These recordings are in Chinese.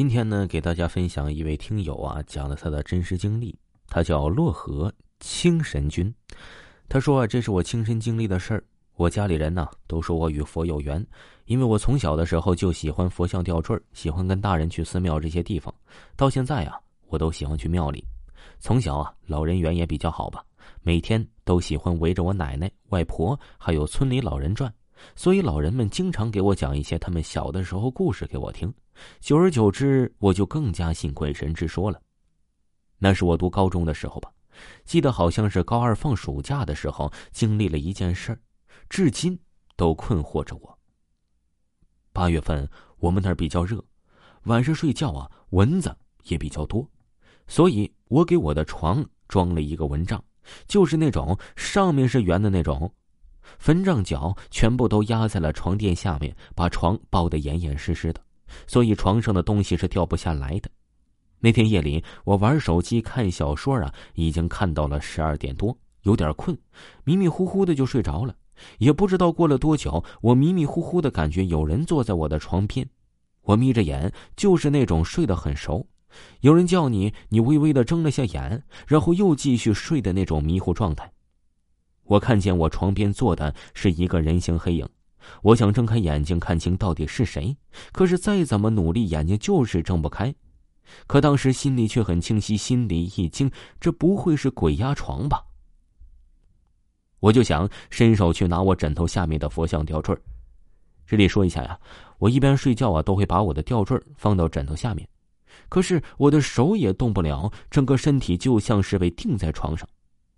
今天呢，给大家分享一位听友啊讲了他的真实经历。他叫洛河清神君，他说啊，这是我亲身经历的事儿。我家里人呢都说我与佛有缘，因为我从小的时候就喜欢佛像吊坠，喜欢跟大人去寺庙这些地方。到现在啊，我都喜欢去庙里。从小啊，老人缘也比较好吧，每天都喜欢围着我奶奶、外婆还有村里老人转。所以老人们经常给我讲一些他们小的时候故事给我听，久而久之，我就更加信鬼神之说了。那是我读高中的时候吧，记得好像是高二放暑假的时候经历了一件事，至今都困惑着我。八月份我们那儿比较热，晚上睡觉啊蚊子也比较多，所以我给我的床装了一个蚊帐，就是那种上面是圆的那种。坟帐脚全部都压在了床垫下面，把床包得严严实实的，所以床上的东西是掉不下来的。那天夜里，我玩手机看小说啊，已经看到了十二点多，有点困，迷迷糊糊的就睡着了。也不知道过了多久，我迷迷糊糊的感觉有人坐在我的床边，我眯着眼，就是那种睡得很熟。有人叫你，你微微的睁了下眼，然后又继续睡的那种迷糊状态。我看见我床边坐的是一个人形黑影，我想睁开眼睛看清到底是谁，可是再怎么努力，眼睛就是睁不开。可当时心里却很清晰，心里一惊，这不会是鬼压床吧？我就想伸手去拿我枕头下面的佛像吊坠。这里说一下呀，我一边睡觉啊，都会把我的吊坠放到枕头下面，可是我的手也动不了，整个身体就像是被钉在床上。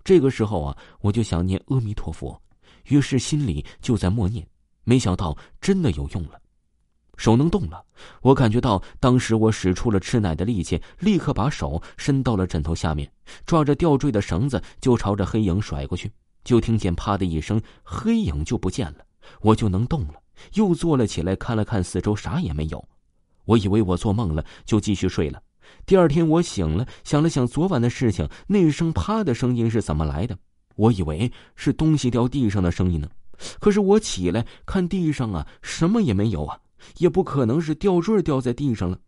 这个时候啊，我就想念阿弥陀佛，于是心里就在默念。没想到真的有用了，手能动了。我感觉到当时我使出了吃奶的力气，立刻把手伸到了枕头下面，抓着吊坠的绳子就朝着黑影甩过去。就听见啪的一声，黑影就不见了，我就能动了。又坐了起来，看了看四周，啥也没有。我以为我做梦了，就继续睡了。第二天我醒了，想了想昨晚的事情，那声啪的声音是怎么来的？我以为是东西掉地上的声音呢。可是我起来看地上啊，什么也没有啊，也不可能是吊坠掉在地上了，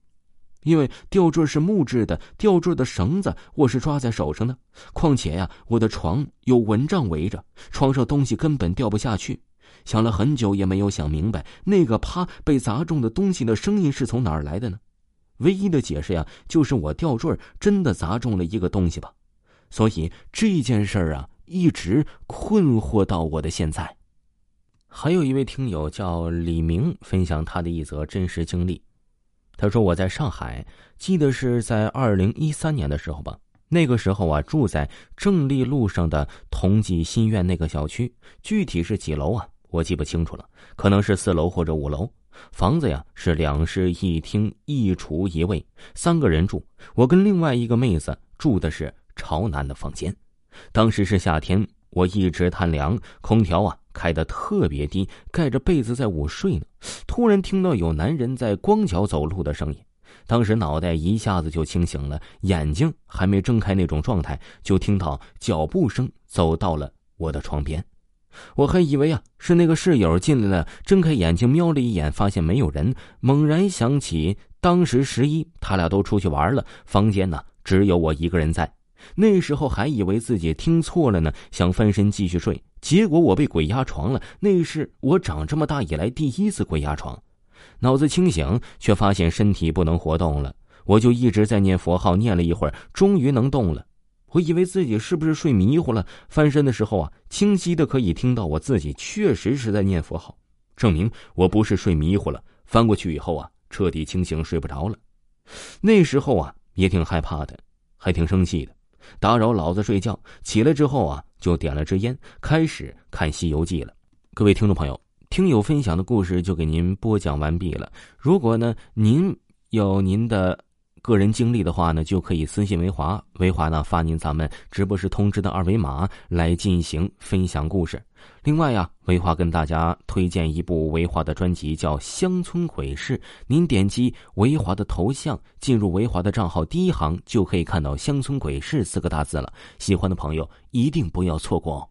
因为吊坠是木质的，吊坠的绳子我是抓在手上的。况且呀，我的床有蚊帐围着，床上东西根本掉不下去。想了很久也没有想明白，那个啪被砸中的东西的声音是从哪儿来的呢？唯一的解释呀，就是我吊坠真的砸中了一个东西吧，所以这件事儿啊，一直困惑到我的现在。还有一位听友叫李明，分享他的一则真实经历。他说：“我在上海，记得是在二零一三年的时候吧。那个时候啊，住在正立路上的同济新苑那个小区，具体是几楼啊？我记不清楚了，可能是四楼或者五楼。”房子呀是两室一厅一厨一卫，三个人住。我跟另外一个妹子住的是朝南的房间。当时是夏天，我一直贪凉，空调啊开的特别低，盖着被子在午睡呢。突然听到有男人在光脚走路的声音，当时脑袋一下子就清醒了，眼睛还没睁开那种状态，就听到脚步声走到了我的床边。我还以为啊是那个室友进来了，睁开眼睛瞄了一眼，发现没有人，猛然想起当时十一他俩都出去玩了，房间呢只有我一个人在。那时候还以为自己听错了呢，想翻身继续睡，结果我被鬼压床了。那是我长这么大以来第一次鬼压床，脑子清醒，却发现身体不能活动了。我就一直在念佛号，念了一会儿，终于能动了。我以为自己是不是睡迷糊了，翻身的时候啊，清晰的可以听到我自己确实是在念佛号，证明我不是睡迷糊了。翻过去以后啊，彻底清醒，睡不着了。那时候啊，也挺害怕的，还挺生气的，打扰老子睡觉。起来之后啊，就点了支烟，开始看《西游记》了。各位听众朋友，听友分享的故事就给您播讲完毕了。如果呢，您有您的。个人经历的话呢，就可以私信维华，维华呢发您咱们直播时通知的二维码来进行分享故事。另外呀，维华跟大家推荐一部维华的专辑，叫《乡村鬼事》。您点击维华的头像，进入维华的账号，第一行就可以看到“乡村鬼事”四个大字了。喜欢的朋友一定不要错过哦。